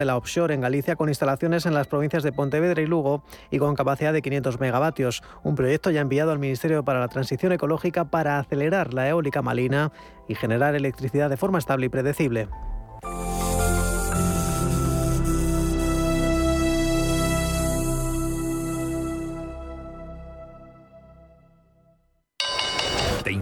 de la offshore en Galicia con instalaciones en las provincias de Pontevedra y Lugo y con capacidad de 500 megavatios. Un proyecto ya enviado al Ministerio para la Transición Ecológica para acelerar la eólica malina y generar electricidad de forma estable y predecible.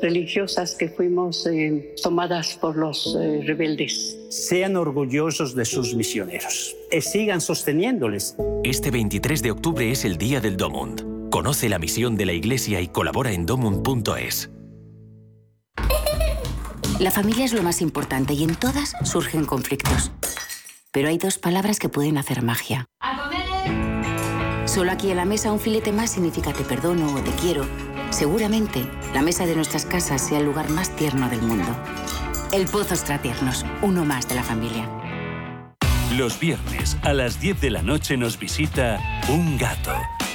religiosas que fuimos eh, tomadas por los eh, rebeldes. Sean orgullosos de sus misioneros y sigan sosteniéndoles. Este 23 de octubre es el Día del Domund. Conoce la misión de la Iglesia y colabora en domund.es. La familia es lo más importante y en todas surgen conflictos. Pero hay dos palabras que pueden hacer magia. Solo aquí en la mesa un filete más significa te perdono o te quiero Seguramente la mesa de nuestras casas sea el lugar más tierno del mundo. El Pozo Extratiernos, uno más de la familia. Los viernes a las 10 de la noche nos visita un gato,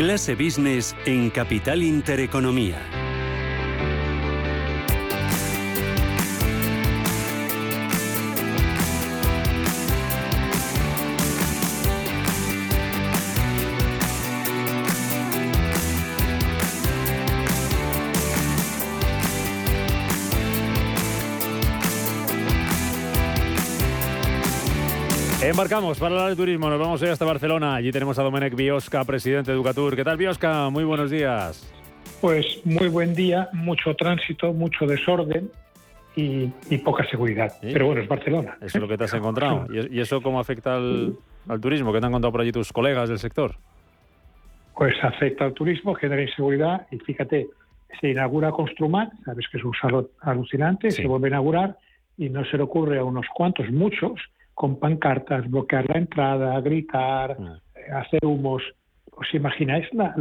Clase Business en Capital Intereconomía. Embarcamos para hablar de turismo. Nos vamos hoy hasta Barcelona. Allí tenemos a Domenech Biosca, presidente de Educatur. ¿Qué tal, Biosca? Muy buenos días. Pues muy buen día, mucho tránsito, mucho desorden y, poca seguridad. Pero bueno, es Barcelona. Eso es lo que te has encontrado. ¿Y eso cómo afecta al, turismo? ¿Qué te han contado por allí tus colegas del sector? Pues afecta al turismo, genera inseguridad y fíjate, se inaugura Construmat, sabes que es un salón alucinante, se vuelve a inaugurar y no se le ocurre a unos cuantos, muchos, con pancartas, bloquear la entrada, gritar, mm. eh, hacer humos. ¿Os imagináis la,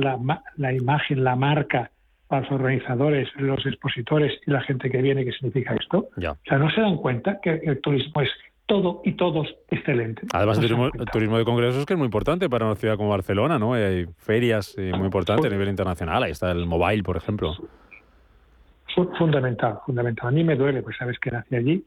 la, imagen, la marca para los organizadores, los expositores y la gente que viene? ¿Qué significa esto? O sea, no se dan cuenta que el turismo es todo y todos excelente. Además, el turismo, de congresos que es muy importante para una ciudad como Barcelona, ¿no? Hay ferias eh, muy importantes a nivel internacional. Ahí está el mobile, por ejemplo. Fundamental, fundamental. A mí me duele, pues sabes que nací allí,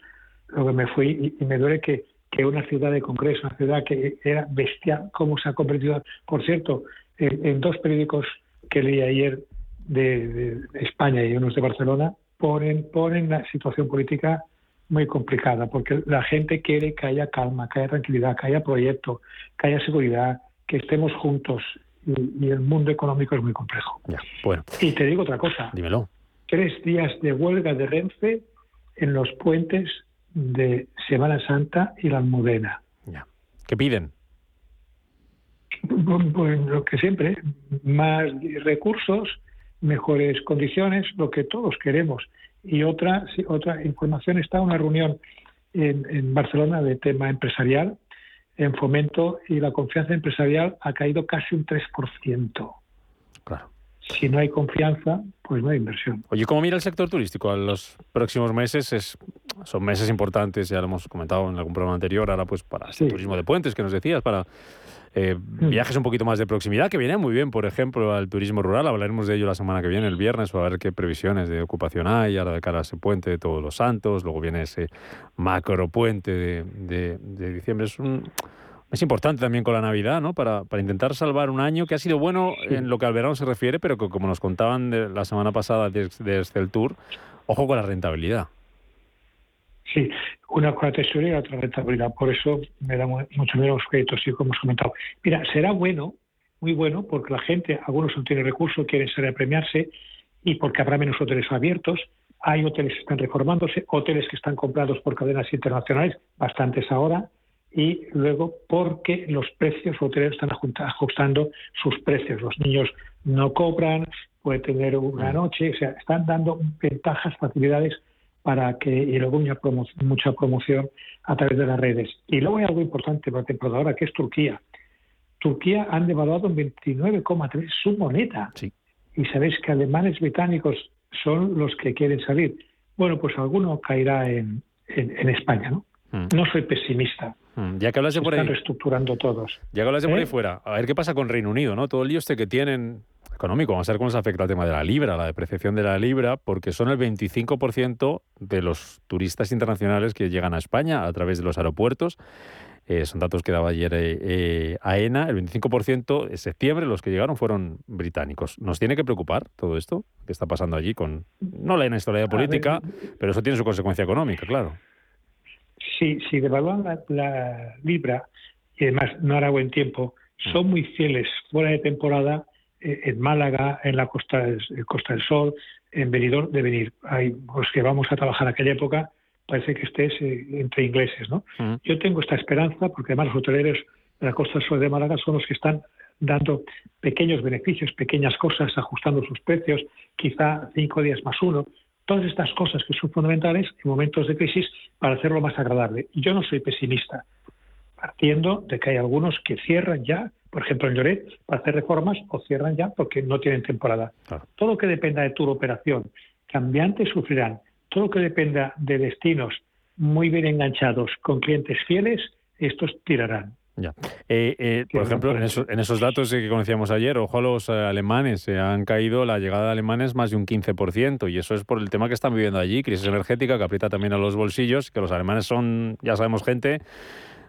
luego me fui y me duele que que una ciudad de congreso, una ciudad que era bestial, cómo se ha convertido. Por cierto, en, dos periódicos que leí ayer de, España y unos de Barcelona, ponen, ponen la situación política muy complicada, porque la gente quiere que haya calma, que haya tranquilidad, que haya proyecto, que haya seguridad, que estemos juntos. Y, el mundo económico es muy complejo. bueno. Y te digo otra cosa. Dímelo. Tres días de huelga de Renfe en los puentes de Semana Santa y la Almudena. Ya. ¿Qué piden? Pues lo que siempre, más recursos, mejores condiciones, lo que todos queremos. Y otra, otra información está una reunión en, en Barcelona de tema empresarial, en fomento, y la confianza empresarial ha caído casi un 3%. Claro si no hay confianza, pues no hay inversión. Oye, ¿cómo mira el sector turístico a los próximos meses? Es, son meses importantes, ya lo hemos comentado en algún programa anterior, ahora pues para el turismo de puentes que nos decías, para eh, mm. viajes un poquito más de proximidad, que viene muy bien, por ejemplo, al turismo rural. Hablaremos de ello la semana que viene, el viernes, a ver qué previsiones de ocupación hay, ahora de cara a ese puente de Todos los Santos, luego viene ese macro puente de, de, de diciembre. Es un es importante también con la Navidad, ¿no? Para, para, intentar salvar un año que ha sido bueno en lo que al verano se refiere, pero que como nos contaban de la semana pasada desde, el Tour, ojo con la rentabilidad. Sí, una con la tesorería y otra rentabilidad. Por eso me da mucho menos créditos, sí, como hemos comentado. Mira, será bueno muy bueno porque la gente, algunos no tienen recursos, quieren salir a premiarse y porque habrá menos hoteles abiertos. Hay hoteles que están reformándose, hoteles que están comprados por cadenas internacionales, bastantes ahora, y luego porque los precios hoteleros están ajustando sus precios. Los niños no cobran, puede tener una mm. noche, o sea, están dando ventajas, facilidades para que y luego mucha promoción a través de las redes. Y luego hay algo importante para la temporada ahora, que es Turquía. Turquía han devaluado en 29,3 su moneda. Sí. Y sabéis que alemanes británicos son los que quieren salir. Bueno, pues alguno caerá en, en, España, ¿no? Mm. No soy pesimista. Mm. Ya que hablas de por ahí. reestructurando todos. Ya que hablas de por ahí ¿Eh? fuera, a ver qué pasa con Reino Unido, ¿no? Todo el lío este que tienen económico. Vamos a ver cómo se afecta el tema de la libra, la depreciación de la libra, porque son el 25% de los turistas internacionales que llegan a España a través de los aeropuertos. Eh, son datos que daba ayer eh, eh, AENA. El 25% en septiembre, los que llegaron fueron británicos. ¿Nos tiene que preocupar todo esto que está pasando allí con, no la inestabilidad política, pero eso tiene su consecuencia económica, claro. Sí, si devalúan la, la libra y además no hará buen tiempo, son mm. muy fieles fuera de temporada eh, en Málaga, en la Costa del, Costa del Sol, en Benidorm, de venir. Hay los que vamos a trabajar en aquella época, parece que estés eh, entre ingleses, ¿no? Yo tengo esta esperanza porque además los hoteleros de la Costa del Sol de Málaga son los que están dando pequeños beneficios, pequeñas cosas, ajustando sus precios, quizá cinco días más uno. Todas estas cosas que son fundamentales en momentos de crisis para hacerlo más agradable. Y yo no soy pesimista, partiendo de que hay algunos que cierran ya por ejemplo, en Lloret, para hacer reformas o cierran ya porque no tienen temporada. Todo lo que dependa de tu operación, cambiantes sufrirán. Todo lo que dependa de destinos muy bien enganchados con clientes fieles, estos tirarán. Ya. Eh, eh, por ejemplo, en, esos datos que conocíamos ayer, ojo a los eh, alemanes, se han caído la llegada de alemanes más de un 15%, y eso es por el tema que están viviendo allí, crisis energética que aprieta también a los bolsillos, que los alemanes son, ya sabemos, gente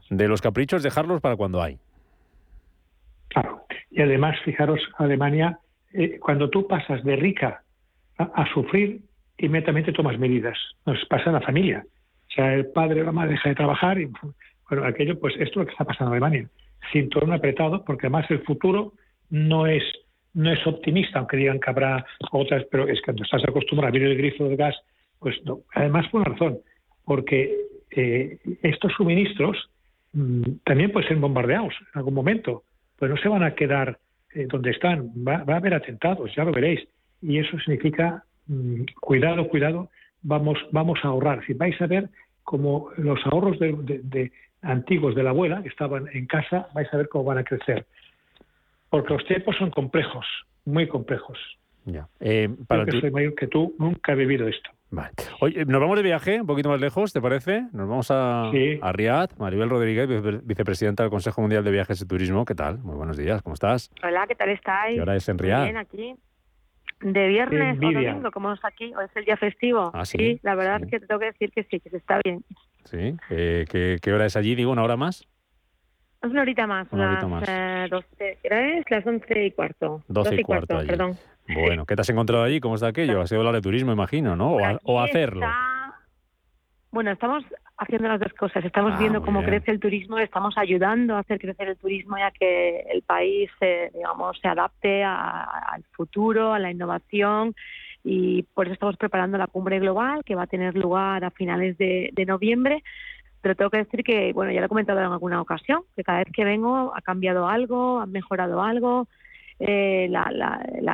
de los caprichos, dejarlos para cuando hay. Claro. Y además, fijaros, Alemania, eh, cuando tú pasas de rica a, sufrir, inmediatamente tomas medidas. Nos pasa en la familia. O sea, el padre o la madre deja de trabajar y, bueno, aquello, pues esto es lo que está pasando en Alemania. Cinturón apretado, porque además el futuro no es no es optimista, aunque digan que habrá otras, pero es que cuando estás acostumbrado a abrir el grifo de gas, pues no. Además, por una razón, porque eh, estos suministros mm, también pueden ser bombardeados en algún momento pues no se van a quedar eh, donde están, va, a haber atentados, ya lo veréis. Y eso significa, mm, cuidado, cuidado, vamos, vamos a ahorrar. Si vais a ver como los ahorros de, antiguos de la abuela que estaban en casa, vais a ver cómo van a crecer. Porque los tiempos son complejos, muy complejos. Ya. Eh, para Yo que soy mayor que tú, nunca he vivido esto. Vale. Oye, nos vamos de viaje un poquito más lejos, ¿te parece? Nos vamos a, a Riad. Maribel Rodríguez, vicepresidenta del Consejo Mundial de Viajes y Turismo. ¿Qué tal? Muy buenos días, ¿cómo estás? Hola, ¿qué tal estáis? ¿Qué hora es en Riad? Bien, aquí. De viernes o domingo, como es aquí, hoy es el día festivo. Ah, sí. la verdad es que te tengo que decir que sí, que se está bien. Sí, eh, ¿qué, ¿qué hora es allí? Digo, ¿una hora más? Es una horita más, una horita más. Eh, 12, es? Las once y cuarto. 12 y cuarto, perdón. Bueno, ¿qué te has encontrado allí? ¿Cómo está aquello? Ha sido hablar de turismo, imagino, ¿no? O, hacerlo. Bueno, estamos haciendo las dos cosas. Estamos ah, viendo cómo crece el turismo, estamos ayudando a hacer crecer el turismo ya que el país, eh, digamos, se adapte al futuro, a la innovación y por eso estamos preparando la cumbre global que va a tener lugar a finales de, noviembre pero tengo que decir que, bueno, ya lo he comentado en alguna ocasión, que cada vez que vengo ha cambiado algo, ha mejorado algo. Eh,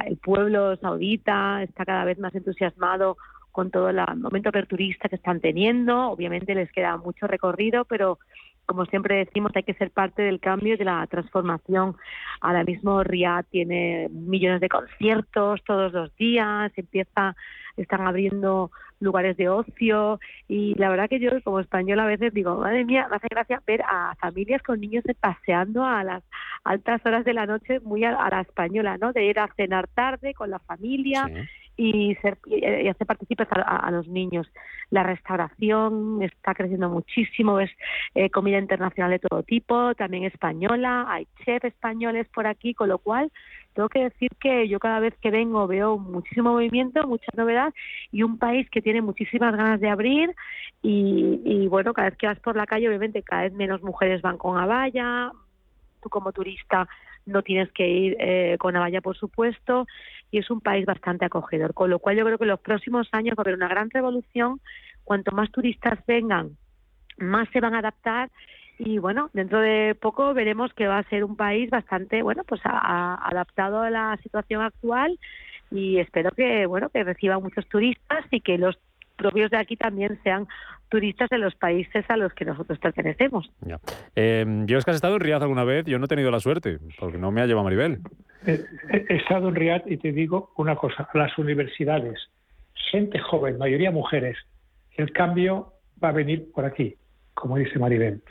el pueblo saudita está cada vez más entusiasmado con todo el momento aperturista que están teniendo. Obviamente les queda mucho recorrido, pero como siempre decimos, hay que ser parte del cambio y de la transformación. Ahora mismo Riyadh tiene millones de conciertos todos los días, empieza, están abriendo lugares de ocio y la verdad que yo como española a veces digo, madre mía, me hace gracia ver a familias con niños paseando a las altas horas de la noche muy a, la española, ¿no? De ir a cenar tarde con la familia y, ser, y hacer partícipes a, los niños. La restauración está creciendo muchísimo, es eh, comida internacional de todo tipo, también española, hay chefs españoles por aquí, con lo cual tengo que decir que yo cada vez que vengo veo muchísimo movimiento, mucha novedad y un país que tiene muchísimas ganas de abrir y, y bueno, cada vez que vas por la calle obviamente cada vez menos mujeres van con abaya, tú como turista no tienes que ir eh, con la por supuesto, y es un país bastante acogedor. Con lo cual yo creo que en los próximos años va a haber una gran revolución. Cuanto más turistas vengan, más se van a adaptar y bueno, dentro de poco veremos que va a ser un país bastante, bueno, pues adaptado a la situación actual y espero que, bueno, que reciba muchos turistas y que los propios de aquí también sean turistas de los países a los que nosotros pertenecemos. Ya. Eh, ¿Yo has estado en Riyadh alguna vez? Yo no he tenido la suerte, porque no me ha llevado Maribel. He, he estado en Riyadh y te digo una cosa, las universidades, gente joven, mayoría mujeres, el cambio va a venir por aquí, como dice Maribel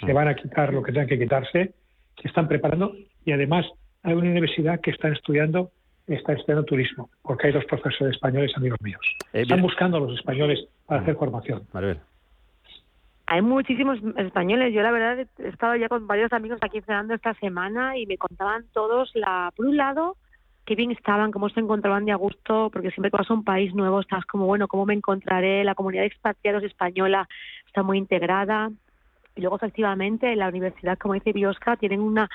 se van a quitar lo que tengan que quitarse, que están preparando y además hay una universidad que está estudiando está estudiando turismo, porque hay dos profesores españoles amigos míos. Eh, están buscando a los españoles para hacer formación. Hay muchísimos españoles. Yo la verdad he estado ya con varios amigos aquí cenando esta semana y me contaban todos, la, por un lado, qué bien estaban, cómo se encontraban de a gusto, porque siempre que vas a un país nuevo estás como, bueno, ¿cómo me encontraré? La comunidad de expatriados española está muy integrada. Y luego, efectivamente, en la universidad, como dice Biosca, tienen una,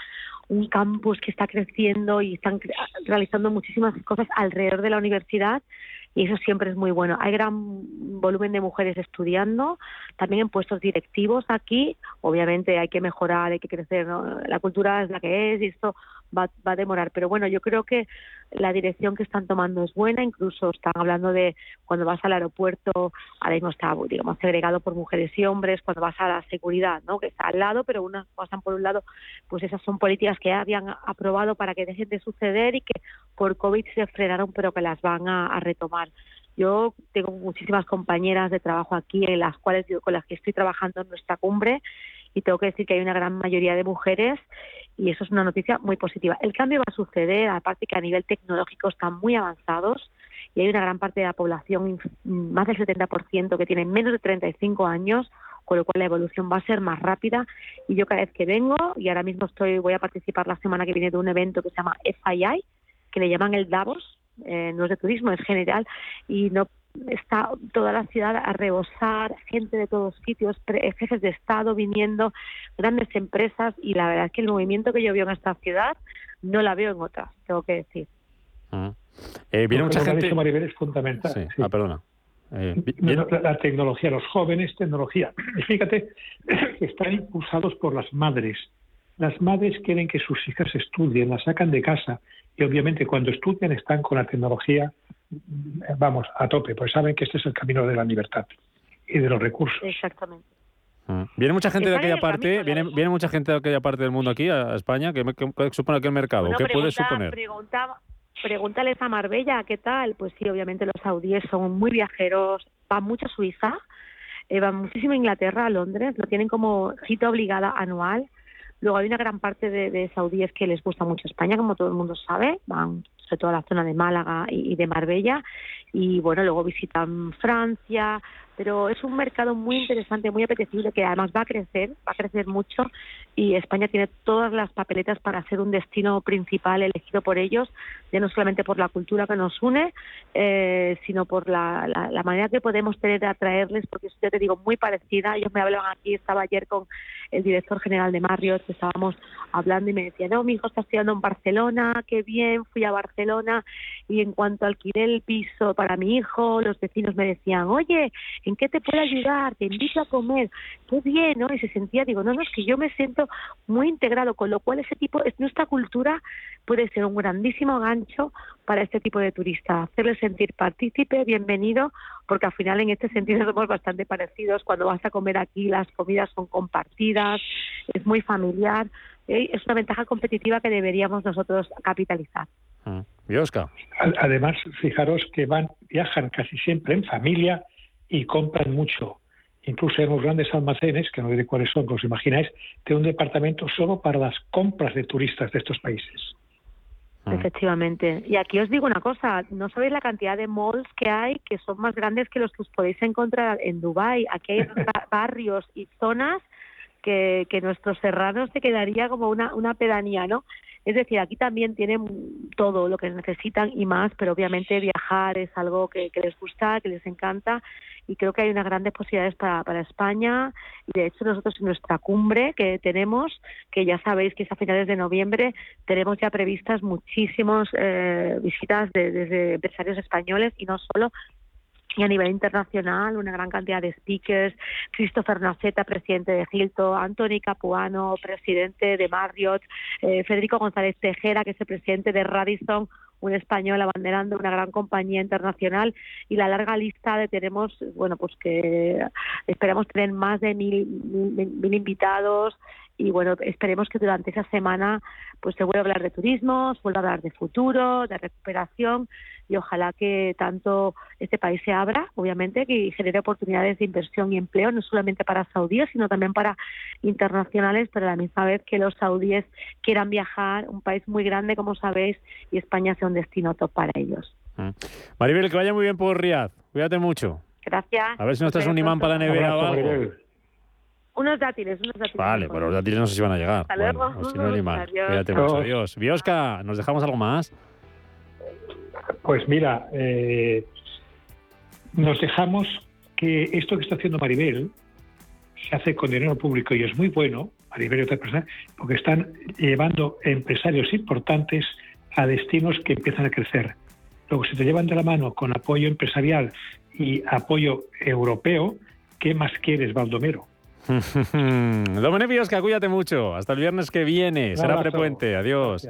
un campus que está creciendo y están realizando muchísimas cosas alrededor de la universidad y eso siempre es muy bueno. Hay gran volumen de mujeres estudiando, también en puestos directivos aquí. Obviamente hay que mejorar, hay que crecer. La cultura es la que es y esto va, a demorar. Pero bueno, yo creo que la dirección que están tomando es buena. Incluso están hablando de cuando vas al aeropuerto, ahora mismo está, digamos, segregado por mujeres y hombres. Cuando vas a la seguridad, ¿no? Que está al lado, pero unas pasan por un lado. Pues esas son políticas que habían aprobado para que dejen de suceder y que por COVID se frenaron, pero que las van a, retomar. Yo tengo muchísimas compañeras de trabajo aquí en las cuales con las que estoy trabajando en nuestra cumbre y tengo que decir que hay una gran mayoría de mujeres y eso es una noticia muy positiva. El cambio va a suceder, aparte que a nivel tecnológico están muy avanzados y hay una gran parte de la población, más del 70%, que tiene menos de 35 años, con lo cual la evolución va a ser más rápida y yo cada vez que vengo y ahora mismo estoy voy a participar la semana que viene de un evento que se llama FII que le llaman el Davos eh, no es de turismo es general y no está toda la ciudad a rebosar, gente de todos sitios, jefes de Estado viniendo, grandes empresas y la verdad es que el movimiento que yo veo en esta ciudad no la veo en otras, tengo que decir. Ah. Eh, viene mucha gente. Maribel es fundamental. Ah, perdona. Eh, la, tecnología, los jóvenes, tecnología. Y fíjate que están impulsados por las madres. Las madres quieren que sus hijas estudien, las sacan de casa y obviamente cuando estudian están con la tecnología vamos, a tope, pues saben que este es el camino de la libertad y de los recursos. Exactamente. Ah. Viene mucha gente de aquella parte, viene, viene mucha gente de aquella parte del mundo aquí a España. ¿Qué, supone aquel mercado? ¿Qué puede suponer? Pregúntales a Marbella, ¿qué tal? Pues sí, obviamente los saudíes son muy viajeros, van mucho a Suiza, eh, van muchísimo a Inglaterra, a Londres, lo tienen como cita obligada anual. Luego hay una gran parte de, saudíes que les gusta mucho España, como todo el mundo sabe, van sobre todo la zona de Málaga y, de Marbella, y bueno, luego visitan Francia, pero es un mercado muy interesante, muy apetecible, que además va a crecer, va a crecer mucho, y España tiene todas las papeletas para ser un destino principal elegido por ellos, ya no solamente por la cultura que nos une, eh, sino por la, manera que podemos tener de atraerles, porque yo te digo, muy parecida. Ellos me hablaban aquí, estaba ayer con el director general de Marriott, estábamos hablando y me decía, no, mi hijo está estudiando en Barcelona, qué bien, fui a Barcelona, y en cuanto alquilé el piso para mi hijo, los vecinos me decían, oye, ¿en qué te puedo ayudar? Te invito a comer, qué bien, ¿no? Y se sentía, digo, no, no, es que yo me siento muy integrado, con lo cual ese tipo, es nuestra cultura puede ser un grandísimo gancho para este tipo de turista, hacerle sentir partícipe, bienvenido, porque al final en este sentido somos bastante parecidos. Cuando vas a comer aquí, las comidas son compartidas, es muy familiar, ¿eh? es una ventaja competitiva que deberíamos nosotros capitalizar. Mm. Además, fijaros que van, viajan casi siempre en familia y compran mucho. Incluso hay unos grandes almacenes, que no diré cuáles son, os imagináis, de un departamento solo para las compras de turistas de estos países. Ah. Efectivamente. Y aquí os digo una cosa, no sabéis la cantidad de malls que hay que son más grandes que los que os podéis encontrar en Dubai. Aquí hay barrios y zonas que, nuestros serranos se quedaría como una, una pedanía, ¿no? Es decir, aquí también tienen todo lo que necesitan y más, pero obviamente viajar es algo que, les gusta, que les encanta y creo que hay unas grandes posibilidades para, para España de hecho nosotros en nuestra cumbre que tenemos, que ya sabéis que es a finales de noviembre, tenemos ya previstas muchísimas eh, visitas de, desde empresarios españoles y no solo, y a nivel internacional una gran cantidad de speakers, Christopher Naceta, presidente de Hilton, Anthony Capuano, presidente de Marriott, eh, Federico González Tejera, que es el presidente de Radisson, un español abanderando una gran compañía internacional. Y la larga lista de tenemos, bueno, pues que esperamos tener más de mil, mil invitados y bueno, esperemos que durante esa semana pues se vuelva a hablar de turismo, se vuelva a hablar de futuro, de recuperación y ojalá que tanto este país se abra, obviamente, que genere oportunidades de inversión y empleo, no solamente para saudíes, sino también para internacionales, pero a la misma vez que los saudíes quieran viajar, un país muy grande, como sabéis, y España sea un destino top para ellos. Mm. Maribel, que vaya muy bien por Riyadh. Cuídate mucho. Gracias. A ver si no estás un imán para la nevera o algo. Unos dátiles, unos dátiles. Vale, pero los dátiles no sé si van a llegar. Hasta luego. si no, Cuídate mucho. Adiós. Biosca, ¿nos dejamos algo más? Pues mira, eh, nos dejamos que esto que está haciendo Maribel se hace con dinero público y es muy bueno, Maribel y otras personas, porque están llevando empresarios importantes a destinos que empiezan a crecer. Luego, si te llevan de la mano con apoyo empresarial y apoyo europeo, ¿qué más quieres, Baldomero? Domene Biosca, cuídate mucho. Hasta el viernes que viene. Será frecuente. Adiós.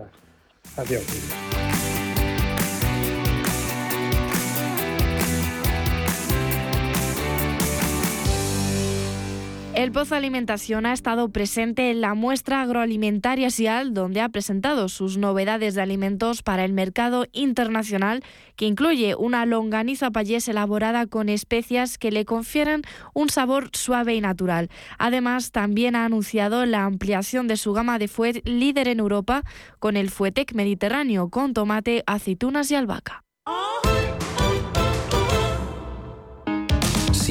Adiós. El Pozo Alimentación ha estado presente en la muestra agroalimentaria SIAL, donde ha presentado sus novedades de alimentos para el mercado internacional, que incluye una longaniza payés elaborada con especias que le confieren un sabor suave y natural. Además, también ha anunciado la ampliación de su gama de fuet líder en Europa con el Fuetec Mediterráneo, con tomate, aceitunas y albahaca.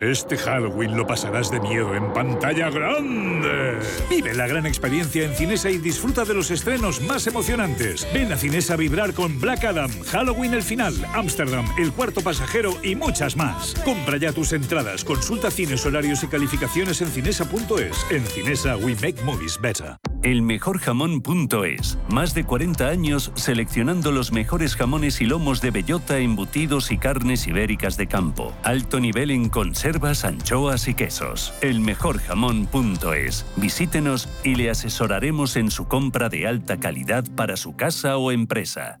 Este Halloween lo pasarás de miedo en pantalla grande. Vive la gran experiencia en Cinesa y disfruta de los estrenos más emocionantes. Ven a Cinesa a vibrar con Black Adam, Halloween el final, Amsterdam, El cuarto pasajero y muchas más. Compra ya tus entradas, consulta cines, horarios y calificaciones en cinesa.es. En Cinesa we make movies better. Elmejorjamón.es. Más de 40 años seleccionando los mejores jamones y lomos de bellota, embutidos y carnes ibéricas de campo. Alto nivel en conservas, anchoas y quesos. Elmejorjamón.es. Visítenos y le asesoraremos en su compra de alta calidad para su casa o empresa.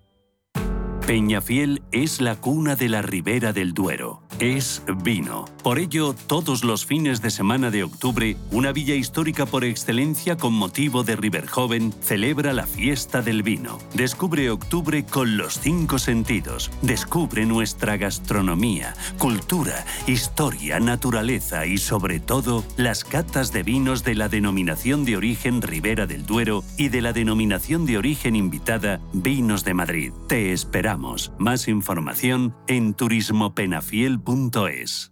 Peñafiel es la cuna de la Ribera del Duero. Es vino. Por ello, todos los fines de semana de octubre, una villa histórica por excelencia con motivo de River Joven celebra la fiesta del vino. Descubre octubre con los cinco sentidos. Descubre nuestra gastronomía, cultura, historia, naturaleza y sobre todo las catas de vinos de la denominación de origen Ribera del Duero y de la denominación de origen invitada Vinos de Madrid. Te esperamos. Más información en turismopenafiel.es.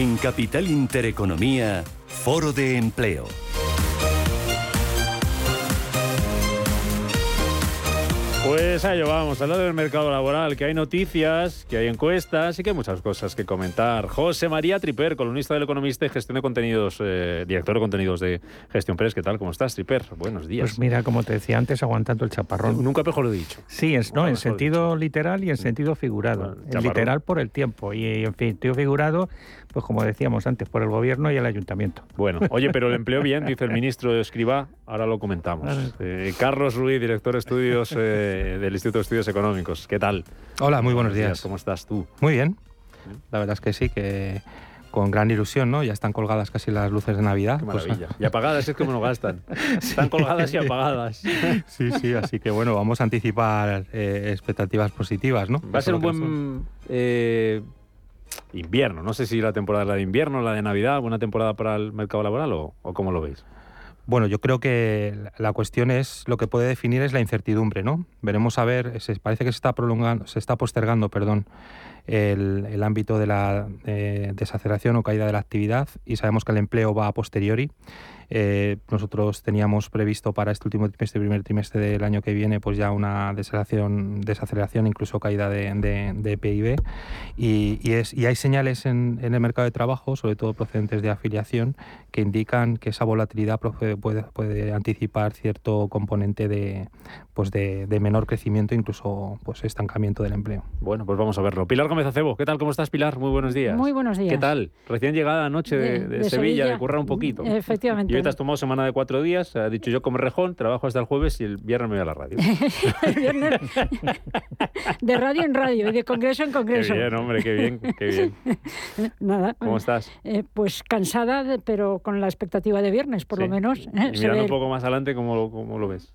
En Capital Intereconomía, Foro de Empleo. Pues a ello vamos, a hablar del mercado laboral, que hay noticias, que hay encuestas y que hay muchas cosas que comentar. José María Triper, columnista del Economista y gestión de contenidos, eh, director de contenidos de Gestión Press. ¿Qué tal? ¿Cómo estás, Triper? Buenos días. Pues mira, como te decía antes, aguantando el chaparrón. Nunca mejor lo he dicho. Sí, es, no, en sentido literal y en sentido figurado. En literal por el tiempo y en sentido figurado, pues como decíamos antes, por el gobierno y el ayuntamiento. Bueno, oye, pero el empleo bien, dice el ministro de Escriba, ahora lo comentamos. Eh, Carlos Ruiz, director de estudios eh, del Instituto de Estudios Económicos. ¿Qué tal? Hola, muy buenos, días. ¿Cómo estás tú? Muy bien. La verdad es que sí, que con gran ilusión, ¿no? Ya están colgadas casi las luces de Navidad. Qué pues, maravilla. y apagadas es como no gastan. Están colgadas y apagadas. Sí, sí, así que bueno, vamos a anticipar eh, expectativas positivas, ¿no? Va a ser un buen eh, invierno. No sé si la temporada es la de invierno, la de Navidad, buena temporada para el mercado laboral o, cómo lo veis. Bueno, yo creo que la cuestión es lo que puede definir es la incertidumbre, ¿no? Veremos a ver, parece que se está prolongando, se está postergando, perdón, el, ámbito de la eh, desaceleración o caída de la actividad y sabemos que el empleo va a posteriori. Eh, nosotros teníamos previsto para este último trimestre, primer trimestre del año que viene, pues ya una desaceleración, desaceleración incluso caída de, PIB. Y, es, y hay señales en, el mercado de trabajo, sobre todo procedentes de afiliación, que indican que esa volatilidad puede, puede, anticipar cierto componente de, pues de, menor crecimiento, incluso pues estancamiento del empleo. Bueno, pues vamos a verlo. Pilar Gómez Acebo, ¿qué tal? ¿Cómo estás, Pilar? Muy buenos días. Muy buenos días. ¿Qué tal? Recién llegada anoche de, de Sevilla, de currar un poquito. Efectivamente te has tomado semana de cuatro días, ha dicho yo como rejón, trabajo hasta el jueves y el viernes me voy a la radio. el viernes de radio en radio y de congreso en congreso. Qué bien, hombre, qué bien, qué bien. Nada. ¿Cómo estás? Eh, pues cansada, pero con la expectativa de viernes, por lo menos. ¿eh? mirando un poco más adelante, ¿cómo, ¿cómo lo ves?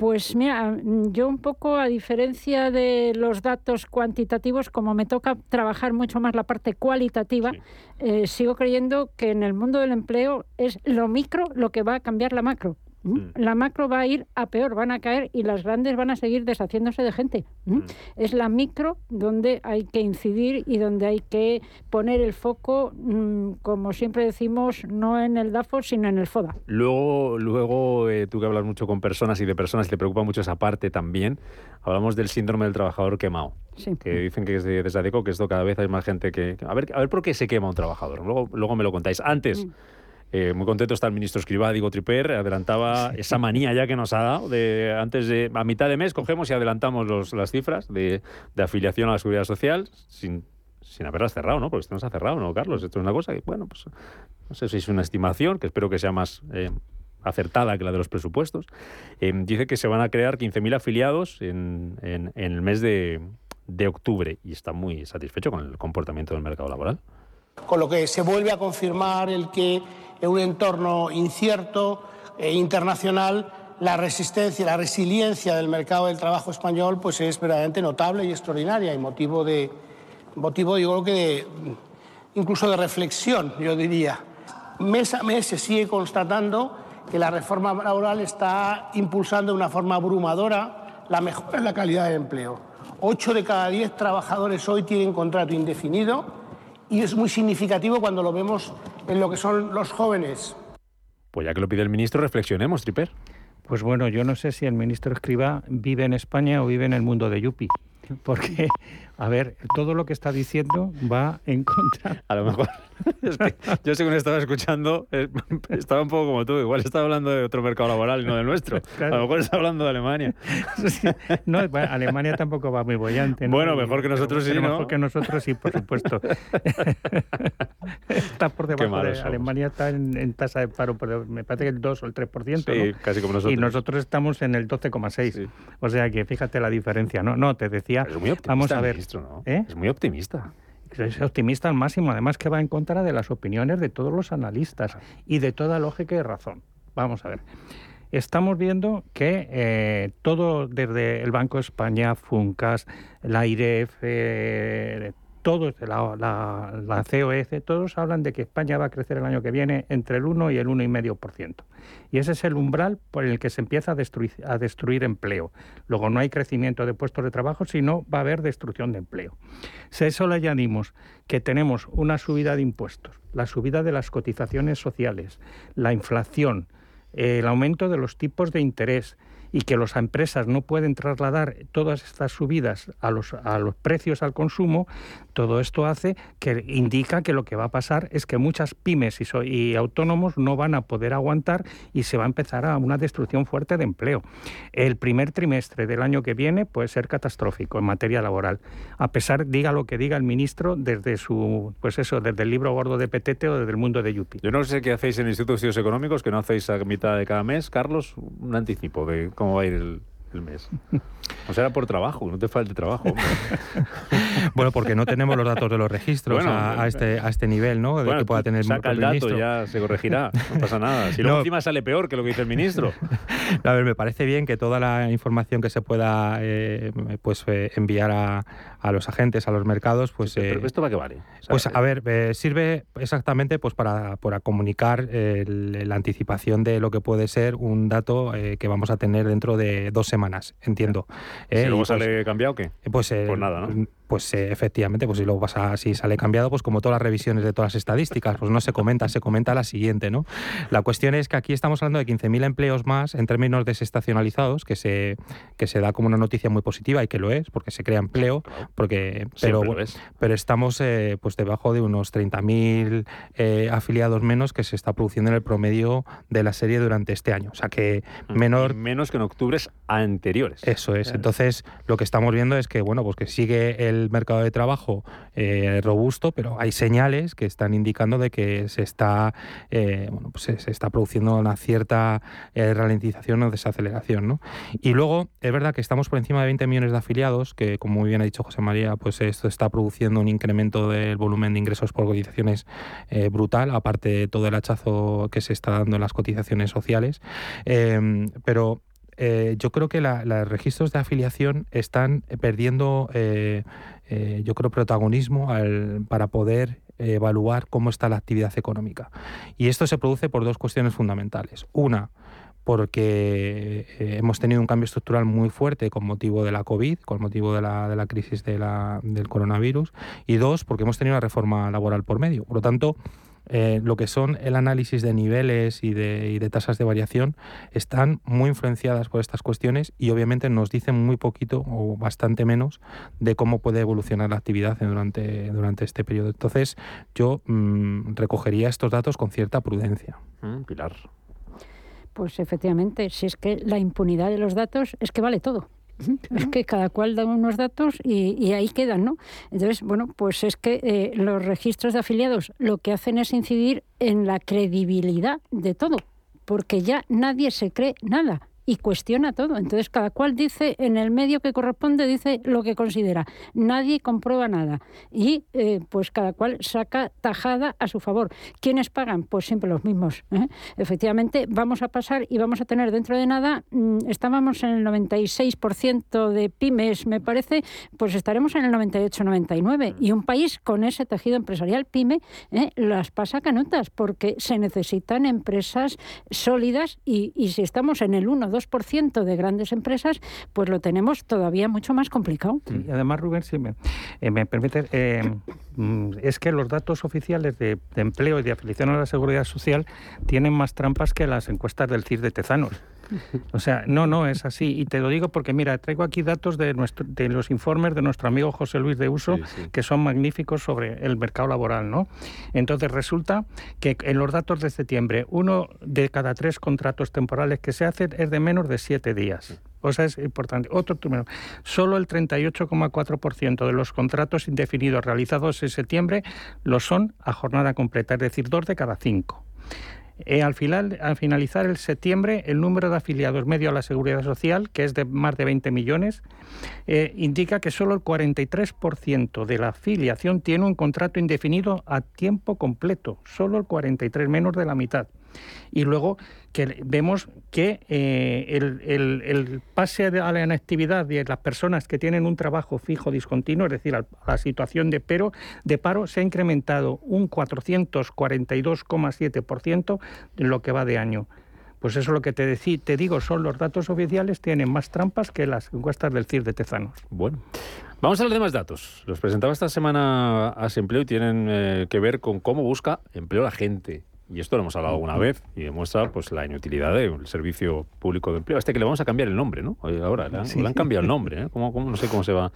Pues mira, yo un poco a diferencia de los datos cuantitativos, como me toca trabajar mucho más la parte cualitativa, eh, sigo creyendo que en el mundo del empleo es lo micro lo que va a cambiar la macro. Mm. La macro va a ir a peor, van a caer y las grandes van a seguir deshaciéndose de gente. Mm. Es la micro donde hay que incidir y donde hay que poner el foco, mm, como siempre decimos, no en el DAFO, sino en el FODA. Luego, luego eh, tú que hablas mucho con personas y de personas te preocupa mucho esa parte también, hablamos del síndrome del trabajador quemado. Que dicen que es de, de que esto cada vez hay más gente que... A ver, a ver por qué se quema un trabajador. Luego, luego me lo contáis. Antes... Eh, muy contento está el ministro Escribá, digo Triper, adelantaba esa manía ya que nos ha dado. De, antes de, a mitad de mes cogemos y adelantamos las cifras de, afiliación a la seguridad social sin, sin haberlas cerrado, ¿no? Porque esto no se ha cerrado, ¿no, Carlos? Esto es una cosa que, bueno, pues no sé si es una estimación, que espero que sea más eh, acertada que la de los presupuestos. Eh, dice que se van a crear 15.000 afiliados en, en, en el mes de, de octubre y está muy satisfecho con el comportamiento del mercado laboral. Con lo que se vuelve a confirmar el que en un entorno incierto e internacional, la resistencia la resiliencia del mercado del trabajo español pues es verdaderamente notable y extraordinaria y motivo de, motivo yo creo que incluso de reflexión, yo diría. Mes a mes se sigue constatando que la reforma laboral está impulsando de una forma abrumadora la mejora en la calidad del empleo. Ocho de cada diez trabajadores hoy tienen contrato indefinido y es muy significativo cuando lo vemos en lo que son los jóvenes. Pues ya que lo pide el ministro, reflexionemos, Triper. Pues bueno, yo no sé si el ministro Escriba vive en España o vive en el mundo de Yupi, porque a ver, todo lo que está diciendo va en contra. A lo mejor. Es que yo según estaba escuchando, eh, estaba un poco como tú, igual estaba hablando de otro mercado laboral y no del nuestro. A lo mejor está hablando de Alemania. No, Alemania tampoco va muy bollante. Bueno, mejor que nosotros sí, ¿no? Mejor que nosotros sí, por supuesto. está por debajo de Alemania está en, tasa de paro, pero me parece que el 2 o el 3%. Sí, casi como nosotros. Y nosotros estamos en el 12,6. O sea que fíjate la diferencia, ¿no? No, te decía, vamos a ver. ¿Eh? Es muy optimista. Es optimista al máximo, además que va en contra de las opiniones de todos los analistas y de toda lógica y razón. Vamos a ver. Estamos viendo que eh, todo desde el Banco de España, Funcas, la IREF, eh, todos, la, la, la COEC, todos hablan de que España va a crecer el año que viene entre el 1 y el 1,5%. Y ese es el umbral por el que se empieza a destruir, a destruir empleo. Luego no hay crecimiento de puestos de trabajo, sino va a haber destrucción de empleo. Si a eso le añadimos que tenemos una subida de impuestos, la subida de las cotizaciones sociales, la inflación, el aumento de los tipos de interés, y que las empresas no pueden trasladar todas estas subidas a los, a los precios al consumo, todo esto hace que indica que lo que va a pasar es que muchas pymes y, autónomos no van a poder aguantar y se va a empezar a una destrucción fuerte de empleo. El primer trimestre del año que viene puede ser catastrófico en materia laboral, a pesar, diga lo que diga el ministro desde su, pues eso, desde el libro gordo de Petete o desde el mundo de Yupi. Yo no sé qué hacéis en Instituto de Estudios Económicos, que no hacéis a mitad de cada mes, Carlos, un anticipo de cómo va a ir el, el mes. O sea, era por trabajo, no te falte trabajo. bueno, porque no tenemos los datos de los registros a, este, a este nivel, ¿no? De que pueda tener saca el dato, ya se corregirá, no pasa nada. Si luego encima sale peor que lo que dice el ministro. a ver, me parece bien que toda la información que se pueda eh, pues eh, enviar a, a, los agentes, a los mercados, pues... pero, ¿esto para qué vale? pues a ver, eh, sirve exactamente pues para, para comunicar la anticipación de lo que puede ser un dato que vamos a tener dentro de dos semanas, entiendo. ¿Y luego pues sale cambiado o qué? Pues, pues nada, ¿no? Pues eh, efectivamente, pues si luego pasa, si sale cambiado, pues como todas las revisiones de todas las estadísticas, pues no se comenta, se comenta la siguiente, ¿no? La cuestión es que aquí estamos hablando de 15.000 empleos más en términos desestacionalizados, que se, que se da como una noticia muy positiva y que lo es, porque se crea empleo, porque pero, pero estamos eh, pues debajo de unos 30.000 eh, afiliados menos que se está produciendo en el promedio de la serie durante este año. O sea que mm, menor... menos que en octubres anteriores. Eso es. Entonces, lo que estamos viendo es que, bueno, pues que sigue el mercado de trabajo eh, robusto, pero hay señales que están indicando de que se está, eh, bueno, pues se, está produciendo una cierta eh, ralentización o desaceleración. ¿no? Y luego, es verdad que estamos por encima de 20 millones de afiliados, que como muy bien ha dicho José María, pues esto está produciendo un incremento del volumen de ingresos por cotizaciones brutal, aparte de todo el hachazo que se está dando en las cotizaciones sociales. pero eh, yo creo que los registros de afiliación están perdiendo, eh, eh, yo creo, protagonismo para poder evaluar cómo está la actividad económica. Y esto se produce por dos cuestiones fundamentales. Una, porque hemos tenido un cambio estructural muy fuerte con motivo de la COVID, con motivo de la, de la crisis de la, del coronavirus, y dos, porque hemos tenido una reforma laboral por medio. Por lo tanto, eh, lo que son el análisis de niveles y de, y de, tasas de variación están muy influenciadas por estas cuestiones y obviamente nos dicen muy poquito o bastante menos de cómo puede evolucionar la actividad durante, durante este periodo. Entonces yo mm, recogería estos datos con cierta prudencia. Mm, Pilar. Pues efectivamente, si es que la impunidad de los datos es que vale todo. Es que cada cual da unos datos y, ahí quedan, ¿no? Entonces, bueno, pues es que eh, los registros de afiliados lo que hacen es incidir en la credibilidad de todo, porque ya nadie se cree nada y cuestiona todo. Entonces, cada cual dice en el medio que corresponde, dice lo que considera. Nadie comprueba nada. Y eh, pues cada cual saca tajada a su favor. ¿Quiénes pagan? Pues siempre los mismos. ¿eh? Efectivamente, vamos a pasar y vamos a tener dentro de nada, mm, estábamos en el 96% de pymes, me parece, pues estaremos en el 98-99. Y un país con ese tejido empresarial pyme ¿eh? las pasa canutas porque se necesitan empresas sólidas y, y si estamos en el 1, 2, ciento de grandes empresas, pues lo tenemos todavía mucho más complicado. y además, Rubén, si me, eh, permite, eh, mm, es que los datos oficiales de, empleo y de afiliación a la seguridad social tienen más trampas que las encuestas del CIR de Tezanos. O sea, no, no, es así. Y te lo digo porque, mira, traigo aquí datos de, nuestro, de los informes de nuestro amigo José Luis de Uso, que son magníficos sobre el mercado laboral, ¿no? Entonces resulta que en los datos de septiembre, uno de cada tres contratos temporales que se hacen es de menos de siete días. O sea, es importante. Otro número. Solo el 38,4% de los contratos indefinidos realizados en septiembre lo son a jornada completa, es decir, dos de cada cinco. Eh, al, final, al finalizar el septiembre, el número de afiliados medio a la Seguridad Social, que es de más de 20 millones, eh, indica que solo el 43% de la afiliación tiene un contrato indefinido a tiempo completo, solo el 43, menos de la mitad. Y luego que vemos que eh, el, pase a la inactividad de las personas que tienen un trabajo fijo discontinuo, es decir, a la situación de, pero, de paro, se ha incrementado un 442,7% en lo que va de año. Pues eso es lo que te, te digo, son los datos oficiales, tienen más trampas que las encuestas del CIR de Tezanos. Bueno. Vamos a los demás datos. Los presentaba esta semana a Empleo y tienen eh, que ver con cómo busca empleo la gente. Y esto lo hemos hablado alguna vez y demuestra pues la inutilidad del servicio público de empleo. Este que le vamos a cambiar el nombre, ¿no? Ahora le han, cambiado el nombre, ¿eh? ¿Cómo, no sé cómo se va,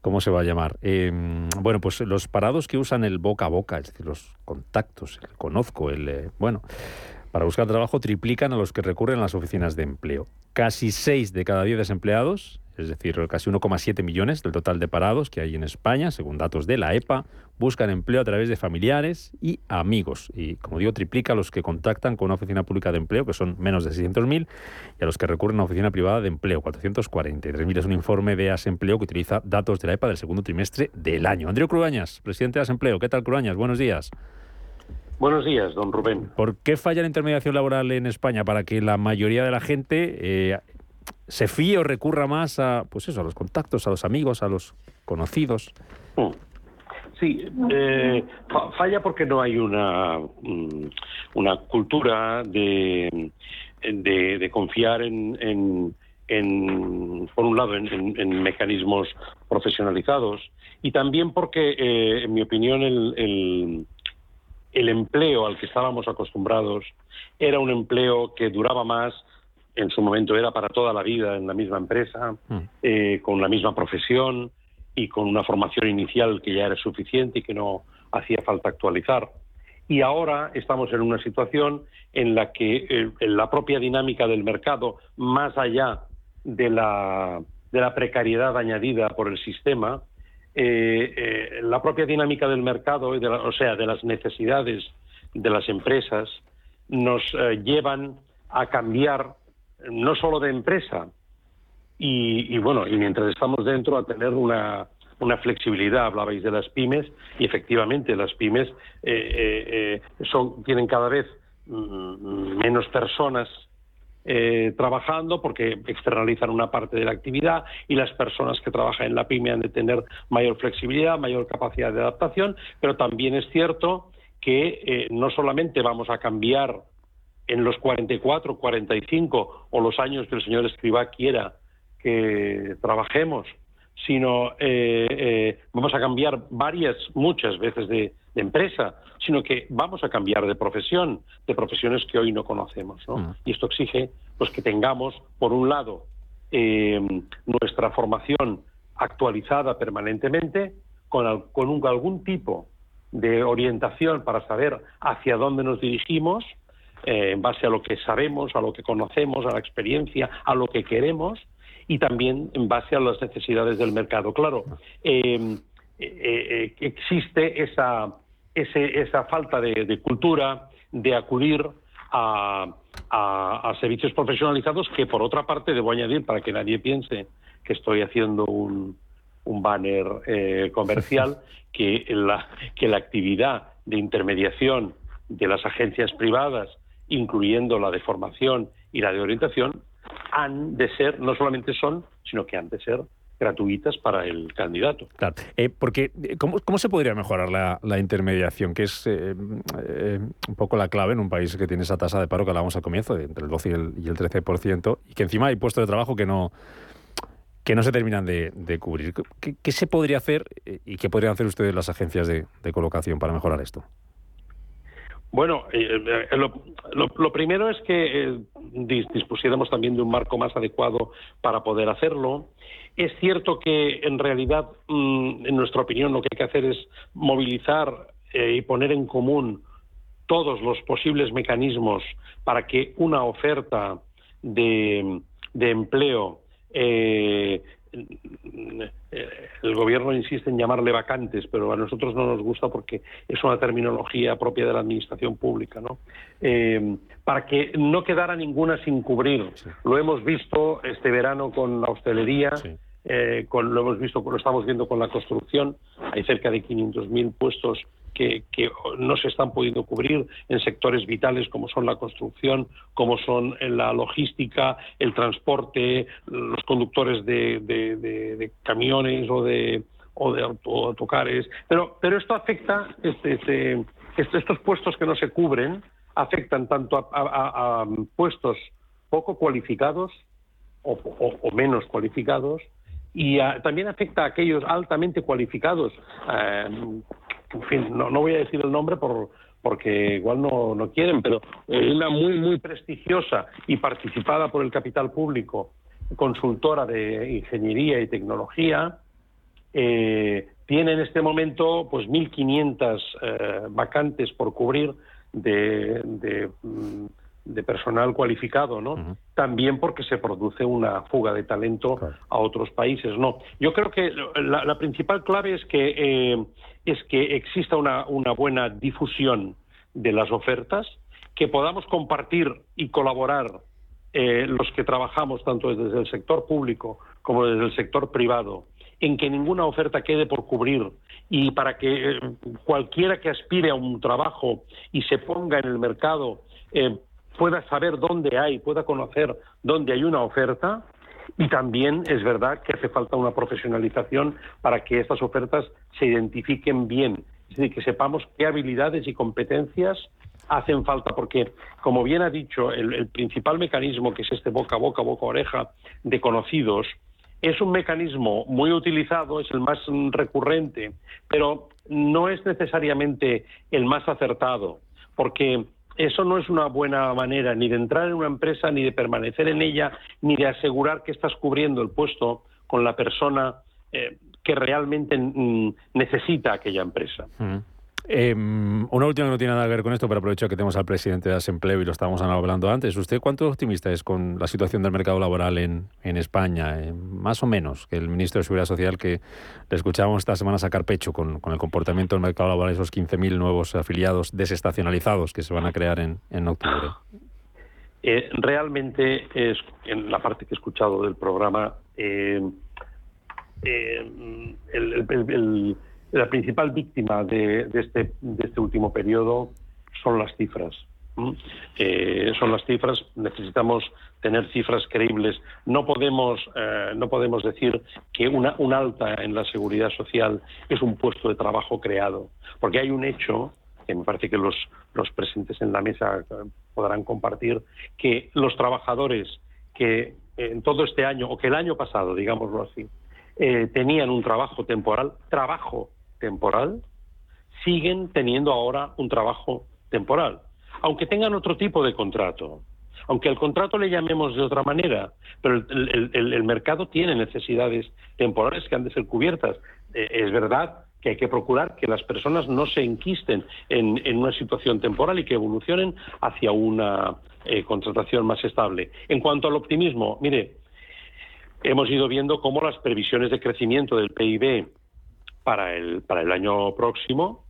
cómo se va a llamar. Em, bueno, pues los parados que usan el boca a boca, es decir, los contactos, el conozco, el eh, bueno, para buscar trabajo triplican a los que recurren a las oficinas de empleo. Casi 6 de cada 10 desempleados, es decir, casi 1,7 millones del total de parados que hay en España, según datos de la EPA, buscan empleo a través de familiares y amigos. Y, como digo, triplica a los que contactan con una oficina pública de empleo, que son menos de 600.000, y a los que recurren a una oficina privada de empleo, 443.000. Es un informe de Asempleo que utiliza datos de la EPA del segundo trimestre del año. Andreu Cruañas, presidente de Asempleo. ¿Qué tal, Cruañas? Buenos días. Buenos días, don Rubén. ¿Por qué falla la intermediación laboral en España para que la mayoría de la gente eh, se fíe o recurra más a, pues eso, a los contactos, a los amigos, a los conocidos? Mm. Sí, eh, falla porque no hay una, mm, una cultura de, de, confiar en, en, por un lado, en, mecanismos profesionalizados y también porque, eh, en mi opinión, el el empleo al que estábamos acostumbrados era un empleo que duraba más, en su momento era para toda la vida en la misma empresa, mm. eh, con la misma profesión y con una formación inicial que ya era suficiente y que no hacía falta actualizar. Y ahora estamos en una situación en la que eh, la propia dinámica del mercado, más allá de la, de la precariedad añadida por el sistema, eh, eh, la propia dinámica del mercado, o sea, de las necesidades de las empresas, nos eh, llevan a cambiar no solo de empresa, y, bueno, y mientras estamos dentro a tener una, flexibilidad. Hablabais de las pymes y efectivamente las pymes son, tienen cada vez mm, menos personas eh, trabajando porque externalizan una parte de la actividad y las personas que trabajan en la pyme han de tener mayor flexibilidad, mayor capacidad de adaptación, pero también es cierto que eh, no solamente vamos a cambiar en los 44, 45 o los años que el señor Escribá quiera que trabajemos, sino eh, vamos a cambiar varias, muchas veces de, empresa, sino que vamos a cambiar de profesión, de profesiones que hoy no conocemos. ¿no? Mm. Y esto exige pues, que tengamos, por un lado, eh, nuestra formación actualizada permanentemente, con, con algún tipo de orientación para saber hacia dónde nos dirigimos, eh, en base a lo que sabemos, a lo que conocemos, a la experiencia, a lo que queremos, y también en base a las necesidades del mercado. Claro, eh, existe esa esa falta de, cultura de acudir a, servicios profesionalizados que, por otra parte, debo añadir para que nadie piense que estoy haciendo un, banner eh, comercial, que la, que la actividad de intermediación de las agencias privadas, incluyendo la de formación y la de orientación, han de ser, no solamente son, sino que han de ser gratuitas para el candidato. Claro, eh, porque eh, ¿cómo, ¿cómo, se podría mejorar la, intermediación? Que es eh, un poco la clave en un país que tiene esa tasa de paro que hablábamos al comienzo, de entre el 12 y el, y el 13%, y que encima hay puestos de trabajo que no que no se terminan de, cubrir. ¿Qué, se podría hacer y qué podrían hacer ustedes las agencias de, colocación para mejorar esto? Bueno, lo, primero es que dispusiéramos también de un marco más adecuado para poder hacerlo. Es cierto que en realidad, mm, en nuestra opinión, lo que hay que hacer es movilizar eh, y poner en común todos los posibles mecanismos para que una oferta de, empleo eh, el gobierno insiste en llamarle vacantes, pero a nosotros no nos gusta porque es una terminología propia de la administración pública, ¿no? Eh, para que no quedara ninguna sin cubrir. Lo hemos visto este verano con la hostelería, eh, con, lo hemos visto, lo estamos viendo con la construcción, hay cerca de 500.000 puestos que, no se están pudiendo cubrir en sectores vitales como son la construcción, como son la logística, el transporte, los conductores de, camiones o de, o de autocares. Pero, pero esto afecta, este, este, estos puestos que no se cubren, afectan tanto a, puestos poco cualificados o menos cualificados y también afecta a aquellos altamente cualificados. Eh, en fin, no, voy a decir el nombre por, porque igual no, no quieren, pero una muy, muy prestigiosa y participada por el capital público, consultora de ingeniería y tecnología, eh, tiene en este momento pues 1.500 eh, vacantes por cubrir de, de mm, de personal cualificado, ¿no? También porque se produce una fuga de talento a otros países, ¿no? Yo creo que la, principal clave es que eh, es que exista una, una buena difusión de las ofertas, que podamos compartir y colaborar eh, los que trabajamos tanto desde el sector público como desde el sector privado, en que ninguna oferta quede por cubrir y para que eh, cualquiera que aspire a un trabajo y se ponga en el mercado pueda saber dónde hay, pueda conocer dónde hay una oferta. Y también es verdad que hace falta una profesionalización para que estas ofertas se identifiquen bien, es decir, que sepamos qué habilidades y competencias hacen falta, porque, como bien ha dicho, el, principal mecanismo, que es este boca a boca, boca a oreja, de conocidos, es un mecanismo muy utilizado, es el más recurrente, pero no es necesariamente el más acertado, porque eso no es una buena manera ni de entrar en una empresa, ni de permanecer en ella, ni de asegurar que estás cubriendo el puesto con la persona eh, que realmente necesita aquella empresa. Em, una última que no tiene nada que ver con esto, pero aprovecho que tenemos al presidente de Asempleo y lo estábamos hablando antes. ¿Usted cuánto optimista es con la situación del mercado laboral en, España? Eh, más o menos que el ministro de Seguridad Social que le escuchábamos esta semana sacar pecho con, el comportamiento del mercado laboral, esos 15.000 nuevos afiliados desestacionalizados que se van a crear en, octubre. Eh, realmente es en la parte que he escuchado del programa eh, el la principal víctima de, este, de este último periodo son las cifras. Eh, son las cifras, necesitamos tener cifras creíbles. No podemos, eh, no podemos decir que una, un alta en la seguridad social es un puesto de trabajo creado, porque hay un hecho que me parece que los, los presentes en la mesa eh, podrán compartir, que los trabajadores que en todo este año, o que el año pasado, digámoslo así, tenían un trabajo temporal, trabajo temporal, siguen teniendo ahora un trabajo temporal, aunque tengan otro tipo de contrato. Aunque al contrato le llamemos de otra manera, pero el, mercado tiene necesidades temporales que han de ser cubiertas. Eh, es verdad que hay que procurar que las personas no se enquisten en, una situación temporal y que evolucionen hacia una eh, contratación más estable. En cuanto al optimismo, mire, hemos ido viendo cómo las previsiones de crecimiento del PIB para el, para el año próximo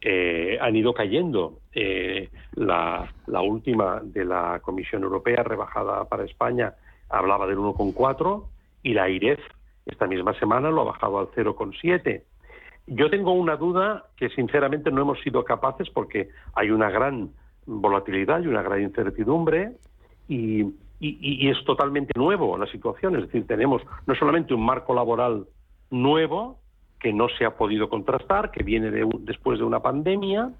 eh, han ido cayendo. Eh, la, última de la Comisión Europea, rebajada para España, hablaba del 1,4 y la IREF esta misma semana lo ha bajado al 0,7. Yo tengo una duda que sinceramente no hemos sido capaces porque hay una gran volatilidad y una gran incertidumbre y, y es totalmente nuevo la situación. Es decir, tenemos no solamente un marco laboral nuevo, que no se ha podido contrastar, que viene después de una pandemia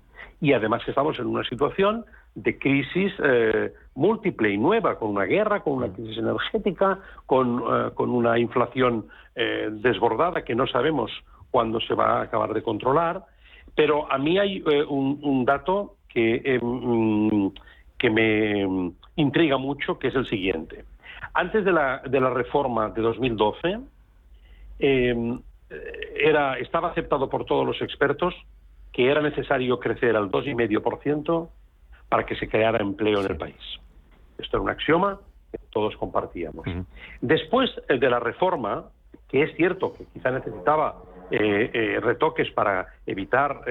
y además estamos en una situación de crisis eh, múltiple y nueva, con una guerra, con una crisis energética, con, eh, una inflación eh, desbordada que no sabemos cuándo se va a acabar de controlar. Pero a mí hay un, dato que, mm, que me intriga mucho, que es el siguiente. Antes de la, de la reforma de 2012, era, estaba aceptado por todos los expertos que era necesario crecer al 2,5% para que se creara empleo en el país. Esto era un axioma que todos compartíamos. Después eh, de la reforma, que es cierto que quizá necesitaba eh, eh, retoques para evitar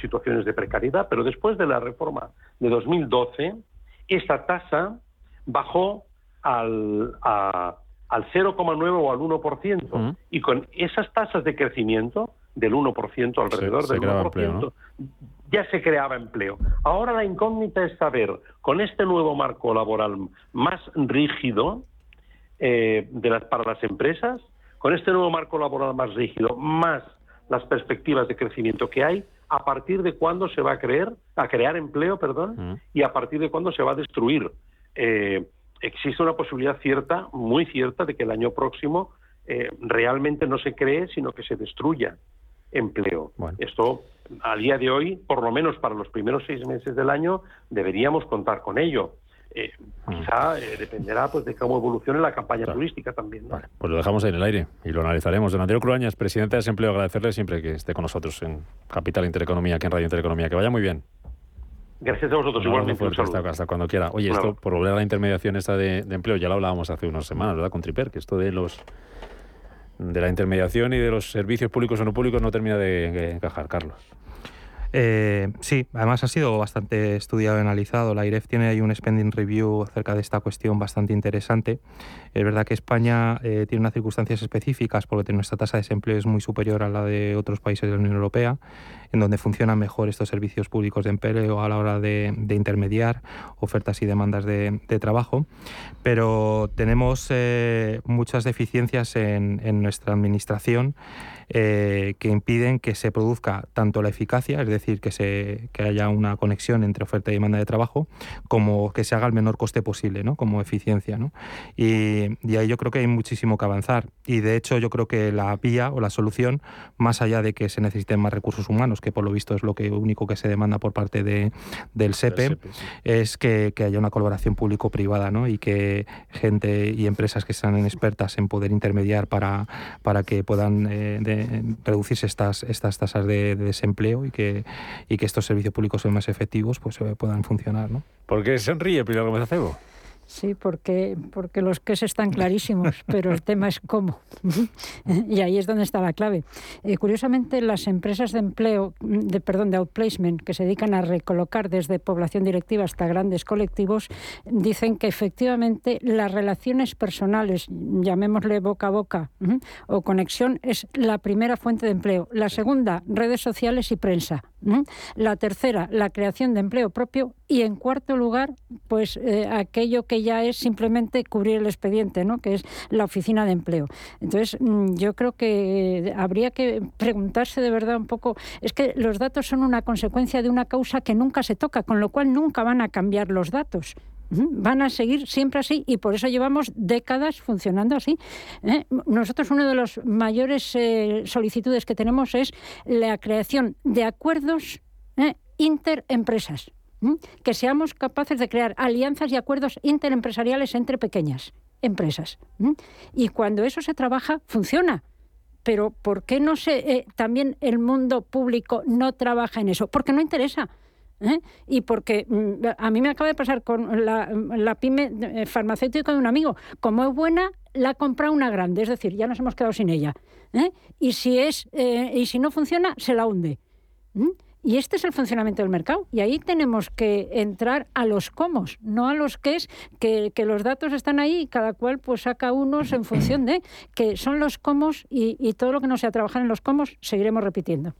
situaciones de precariedad, pero después de la reforma de 2012, esta tasa bajó al, a, al 0,9 o al 1%. Y con esas tasas de crecimiento del 1%, alrededor del 1%, ya se creaba empleo. Ahora la incógnita es saber, con este nuevo marco laboral más rígido eh, de las, para las empresas, con este nuevo marco laboral más rígido, más las perspectivas de crecimiento que hay, a partir de cuándo se va a creer, a crear empleo, perdón, y a partir de cuándo se va a destruir. Eh, existe una posibilidad cierta, muy cierta, de que el año próximo eh, realmente no se cree, sino que se destruya empleo. Esto, a día de hoy, por lo menos para los primeros seis meses del año, deberíamos contar con ello. Eh, mm. quizá eh, dependerá pues de cómo evolucione la campaña turística también. pues lo dejamos ahí en el aire y lo analizaremos. Don Andrés Cruañas, presidente de Desempleo, agradecerle siempre que esté con nosotros en Capital Intereconomía, aquí en Radio Intereconomía. Que vaya muy bien. Gracias a vosotros, igualmente. hasta, cuando quiera. Oye, esto, por volver a la intermediación esta de, empleo, ya lo hablábamos hace unas semanas, ¿verdad? Con Triper, que esto de los de la intermediación y de los servicios públicos o no públicos no termina de encajar, Carlos. Eh, sí, además ha sido bastante estudiado y analizado. La IREF tiene ahí un spending review acerca de esta cuestión bastante interesante. Es verdad que España eh, tiene unas circunstancias específicas porque nuestra tasa de desempleo es muy superior a la de otros países de la Unión Europea, en donde funcionan mejor estos servicios públicos de empleo a la hora de, intermediar ofertas y demandas de, trabajo. Pero tenemos eh, muchas deficiencias en, en nuestra administración eh, que impiden que se produzca tanto la eficacia, es decir, que, se, que haya una conexión entre oferta y demanda de trabajo, como que se haga el menor coste posible, ¿no? como eficiencia. ¿no? Y, y, ahí yo creo que hay muchísimo que avanzar. Y de hecho yo creo que la vía o la solución, más allá de que se necesiten más recursos humanos, que por lo visto es lo que único que se demanda por parte de, del SEPE, e, es que, que, haya una colaboración público-privada ¿no? y que gente y empresas que sean expertas en poder intermediar para, para que puedan eh, reducirse estas, estas tasas de, desempleo y que, y que estos servicios públicos sean más efectivos, pues eh, puedan funcionar. ¿no? ¿Por qué sonríe Pilar Gómez Acebo? Sí, porque, porque los es están clarísimos, pero el tema es cómo. y ahí es donde está la clave. Eh, curiosamente, las empresas de empleo, de, perdón, de outplacement, que se dedican a recolocar desde población directiva hasta grandes colectivos, dicen que efectivamente las relaciones personales, llamémosle boca a boca, o conexión, es la primera fuente de empleo. La segunda, redes sociales y prensa. La tercera, la creación de empleo propio. Y en cuarto lugar, pues eh, aquello que ya es simplemente cubrir el expediente, ¿no? que es la oficina de empleo. Entonces, mm, yo creo que habría que preguntarse de verdad un poco, es que los datos son una consecuencia de una causa que nunca se toca, con lo cual nunca van a cambiar los datos van a seguir siempre así y por eso llevamos décadas funcionando así. ¿eh? Nosotros una de las mayores eh, solicitudes que tenemos es la creación de acuerdos ¿eh? interempresas que seamos capaces de crear alianzas y acuerdos interempresariales entre pequeñas empresas. Y cuando eso se trabaja, funciona. Pero ¿por qué no se, eh, también el mundo público no trabaja en eso? Porque no interesa. ¿Eh? Y porque mm, a mí me acaba de pasar con la, pyme eh, farmacéutica de un amigo. Como es buena, la compra una grande. Es decir, ya nos hemos quedado sin ella. Y, si es, y si no funciona, se la hunde. Y este es el funcionamiento del mercado. Y ahí tenemos que entrar a los cómo, no a los qué es, que, los datos están ahí y cada cual pues saca unos en función de que son los cómo y, todo lo que no sea trabajar en los cómo seguiremos repitiendo.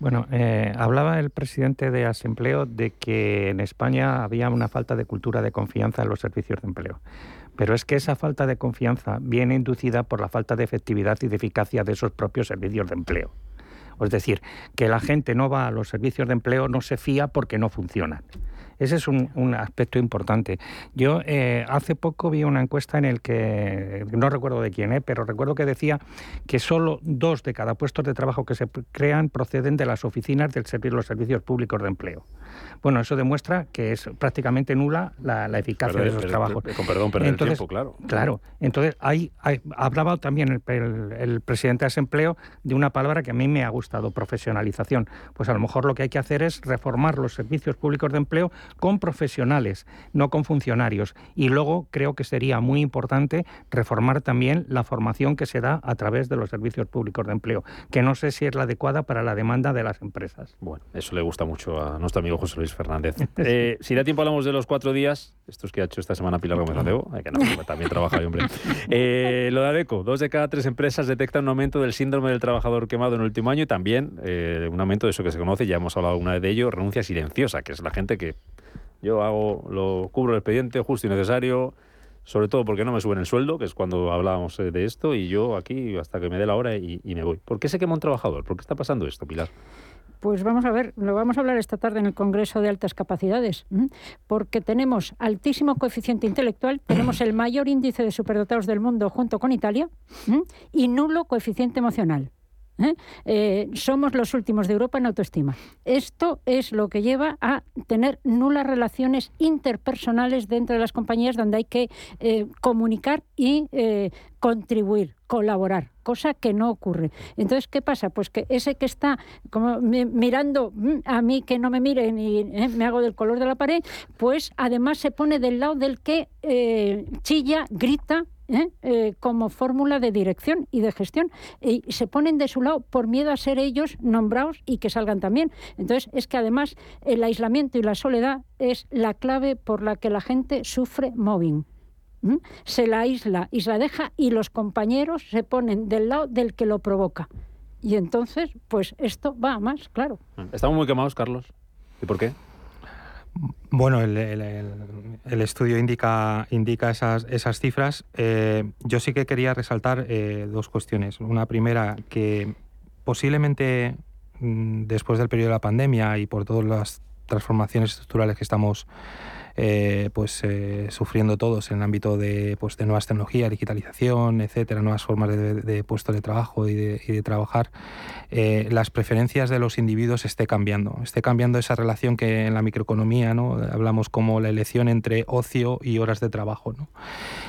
Bueno, eh, hablaba el presidente de Asempleo de que en España había una falta de cultura de confianza en los servicios de empleo. Pero es que esa falta de confianza viene inducida por la falta de efectividad y de eficacia de esos propios servicios de empleo. Es decir, que la gente no va a los servicios de empleo, no se fía porque no funcionan. Ese es un, aspecto importante. Yo eh, hace poco vi una encuesta en el que, no recuerdo de quién, eh, pero recuerdo que decía que solo dos de cada puestos de trabajo que se crean proceden de las oficinas del los servicios públicos de empleo. Bueno, eso demuestra que es prácticamente nula la, eficacia de esos trabajos. Con perdón, perder entonces, tiempo, claro. Claro. Entonces, hay, hablaba también el, presidente de Desempleo de una palabra que a mí me ha gustado, profesionalización. Pues a lo mejor lo que hay que hacer es reformar los servicios públicos de empleo con profesionales, no con funcionarios. Y luego creo que sería muy importante reformar también la formación que se da a través de los servicios públicos de empleo, que no sé si es la adecuada para la demanda de las empresas. Bueno, eso le gusta mucho a nuestro amigo José Luis Fernández. Eh, si da tiempo hablamos de los cuatro días Esto es que ha hecho esta semana Pilar Gómez Acebo, que no, también trabaja ahí, hombre. Eh, lo de ADECO, dos de cada tres empresas detectan un aumento del síndrome del trabajador quemado en el último año y también eh, un aumento de eso que se conoce, ya hemos hablado una vez de ello, renuncia silenciosa, que es la gente que yo hago, lo cubro el expediente justo y necesario, sobre todo porque no me suben el sueldo, que es cuando hablábamos eh, de esto, y yo aquí hasta que me dé la hora y, y me voy. ¿Por qué se quema un trabajador? ¿Por qué está pasando esto, Pilar? Pues vamos a ver, lo vamos a hablar esta tarde en el Congreso de Altas Capacidades, porque tenemos altísimo coeficiente intelectual, tenemos el mayor índice de superdotados del mundo junto con Italia y nulo coeficiente emocional. ¿Eh? Eh, somos los últimos de Europa en autoestima. Esto es lo que lleva a tener nulas relaciones interpersonales dentro de las compañías donde hay que eh, comunicar y contribuir, colaborar, cosa que no ocurre. Entonces, ¿qué pasa? Pues que ese que está como mirando mm, a mí que no me miren y me hago del color de la pared, pues además se pone del lado del que chilla, grita, ¿eh? Eh, como fórmula de dirección y de gestión. Y se ponen de su lado por miedo a ser ellos nombrados y que salgan también. Entonces, es que además el aislamiento y la soledad es la clave por la que la gente sufre mobbing. Se la aísla y se la deja y los compañeros se ponen del lado del que lo provoca. Y entonces, pues esto va a más, claro. Estamos muy quemados, Carlos. ¿Y por qué? Bueno, el, estudio indica, indica esas, esas cifras. Eh, yo sí que quería resaltar eh, dos cuestiones. Una primera, que posiblemente mm, después del periodo de la pandemia y por todas las transformaciones estructurales que estamos eh, pues eh, sufriendo todos en el ámbito de, pues, de nuevas tecnologías, digitalización, etcétera, nuevas formas de, de puestos de trabajo y de, trabajar, eh, las preferencias de los individuos esté cambiando, esté cambiando esa relación que en la microeconomía ¿no? hablamos como la elección entre ocio y horas de trabajo. ¿no?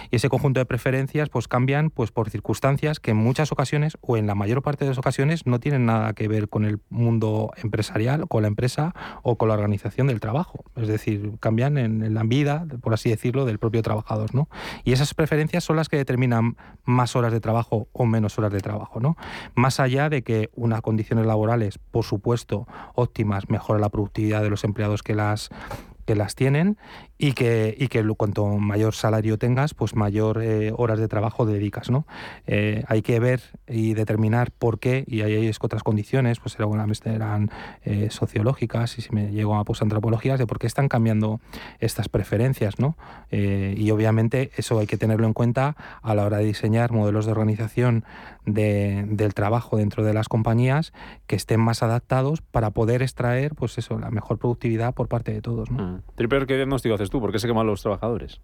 Y ese conjunto de preferencias pues cambian pues, por circunstancias que en muchas ocasiones o en la mayor parte de las ocasiones no tienen nada que ver con el mundo empresarial, con la empresa o con la organización del trabajo. Es decir, cambian en en la vida, por así decirlo, del propio trabajador. ¿no? Y esas preferencias son las que determinan más horas de trabajo o menos horas de trabajo. ¿no? Más allá de que unas condiciones laborales, por supuesto, óptimas, mejora la productividad de los empleados que las que las tienen y que, y que cuanto mayor salario tengas, pues mayor eh, horas de trabajo dedicas. ¿no? Eh, hay que ver y determinar por qué, y ahí hay otras condiciones, pues eran eh, sociológicas y si me llego a pues, antropologías, de por qué están cambiando estas preferencias. ¿no? y obviamente eso hay que tenerlo en cuenta a la hora de diseñar modelos de organización del trabajo dentro de las compañías que estén más adaptados para poder extraer pues eso, la mejor productividad por parte de todos. ¿no? Mm. Triper, ¿qué diagnóstico haces tú? ¿Por qué se queman los trabajadores?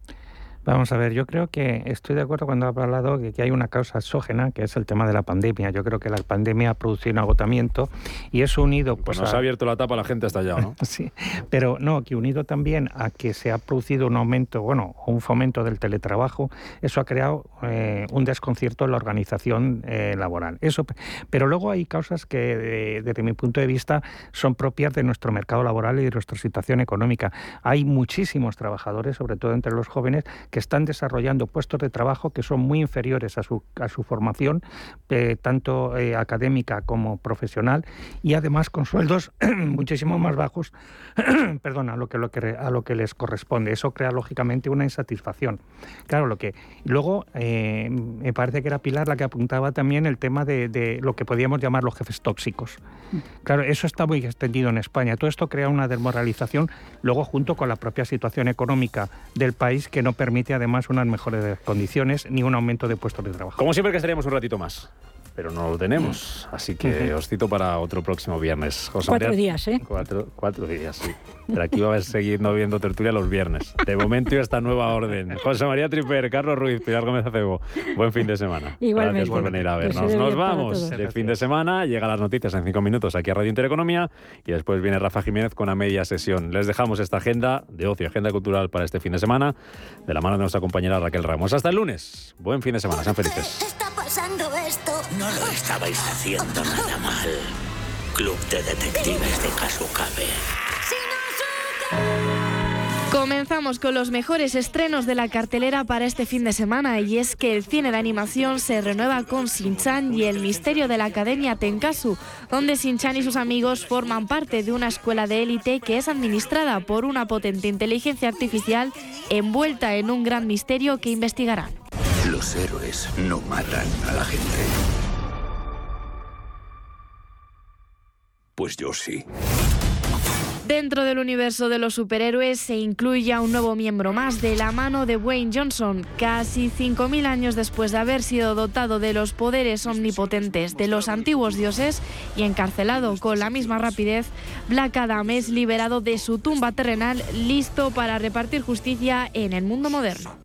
Vamos a ver, yo creo que estoy de acuerdo cuando ha hablado de que hay una causa exógena, que es el tema de la pandemia. Yo creo que la pandemia ha producido un agotamiento y eso unido... Pues, pues nos ha abierto la tapa la gente hasta allá, ¿no? sí, pero no, que unido también a que se ha producido un aumento, bueno, un fomento del teletrabajo, eso ha creado eh, un desconcierto en la organización eh, laboral. Eso, pero luego hay causas que, desde mi punto de vista, son propias de nuestro mercado laboral y de nuestra situación económica. Hay muchísimos trabajadores, sobre todo entre los jóvenes, que están desarrollando puestos de trabajo que son muy inferiores a su, a su formación, eh, tanto eh, académica como profesional, y además con sueldos muchísimo más bajos perdón, a, lo que, lo que, a lo que les corresponde. Eso crea lógicamente una insatisfacción. Claro, lo que. Luego, eh, me parece que era Pilar la que apuntaba también el tema de, de lo que podríamos llamar los jefes tóxicos. Claro, eso está muy extendido en España. Todo esto crea una desmoralización, luego junto con la propia situación económica del país que no permite además unas mejores condiciones ni un aumento de puestos de trabajo. Como siempre que estaríamos un ratito más pero no lo tenemos. Así que os cito para otro próximo viernes. cuatro días, ¿eh? Cuatro, cuatro, días, sí. Pero aquí va a seguir no viendo tertulia los viernes. De momento y esta nueva orden. José María Triper, Carlos Ruiz, Pilar Gómez Acebo. Buen fin de semana. Igualmente. Gracias por venir a vernos. Nos vamos. El fin de semana llega las noticias en cinco minutos aquí a Radio Intereconomía y después viene Rafa Jiménez con una media sesión. Les dejamos esta agenda de ocio, agenda cultural para este fin de semana de la mano de nuestra compañera Raquel Ramos. Hasta el lunes. Buen fin de semana. Sean felices pasando esto? No lo estabais haciendo nada mal. Club de Detectives de Kasukabe. Comenzamos con los mejores estrenos de la cartelera para este fin de semana y es que el cine de animación se renueva con Shin-Chan y el misterio de la Academia Tenkasu, donde Shin-Chan y sus amigos forman parte de una escuela de élite que es administrada por una potente inteligencia artificial envuelta en un gran misterio que investigarán. Los héroes no matan a la gente. Pues yo sí. Dentro del universo de los superhéroes se incluye a un nuevo miembro más de la mano de Wayne Johnson. Casi 5.000 años después de haber sido dotado de los poderes omnipotentes de los antiguos dioses y encarcelado con la misma rapidez, Black Adam es liberado de su tumba terrenal listo para repartir justicia en el mundo moderno.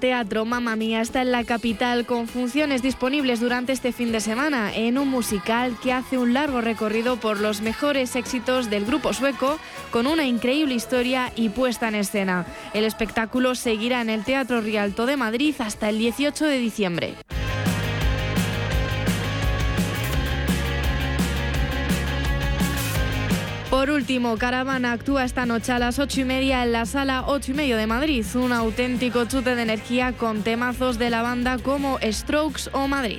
Teatro, Mamma Mía está en la capital con funciones disponibles durante este fin de semana en un musical que hace un largo recorrido por los mejores éxitos del grupo sueco con una increíble historia y puesta en escena. El espectáculo seguirá en el Teatro Rialto de Madrid hasta el 18 de diciembre. Por último, Caravana actúa esta noche a las ocho y media en la sala 8 y medio de Madrid. Un auténtico chute de energía con temazos de la banda como Strokes o Madrid.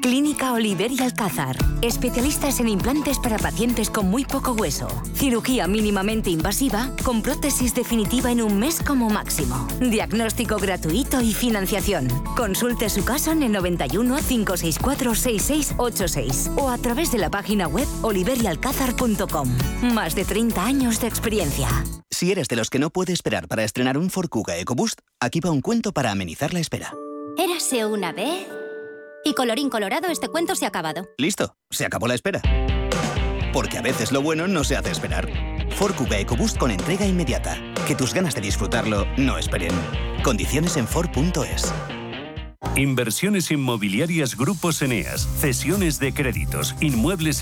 Clínica Oliver y Alcázar. Especialistas en implantes para pacientes con muy poco hueso. Cirugía mínimamente invasiva con prótesis definitiva en un mes como máximo. Diagnóstico gratuito y financiación. Consulte su caso en el 91 564 6686 o a través de la página web oliverialcázar.com. Más de 30 años de experiencia. Si eres de los que no puede esperar para estrenar un Ford Kuga EcoBoost, aquí va un cuento para amenizar la espera. Érase una vez y colorín colorado, este cuento se ha acabado. Listo, se acabó la espera. Porque a veces lo bueno no se hace esperar. Ford Kuga EcoBoost con entrega inmediata. Que tus ganas de disfrutarlo no esperen. Condiciones en Ford.es. Inversiones inmobiliarias Grupos Eneas, cesiones de créditos, inmuebles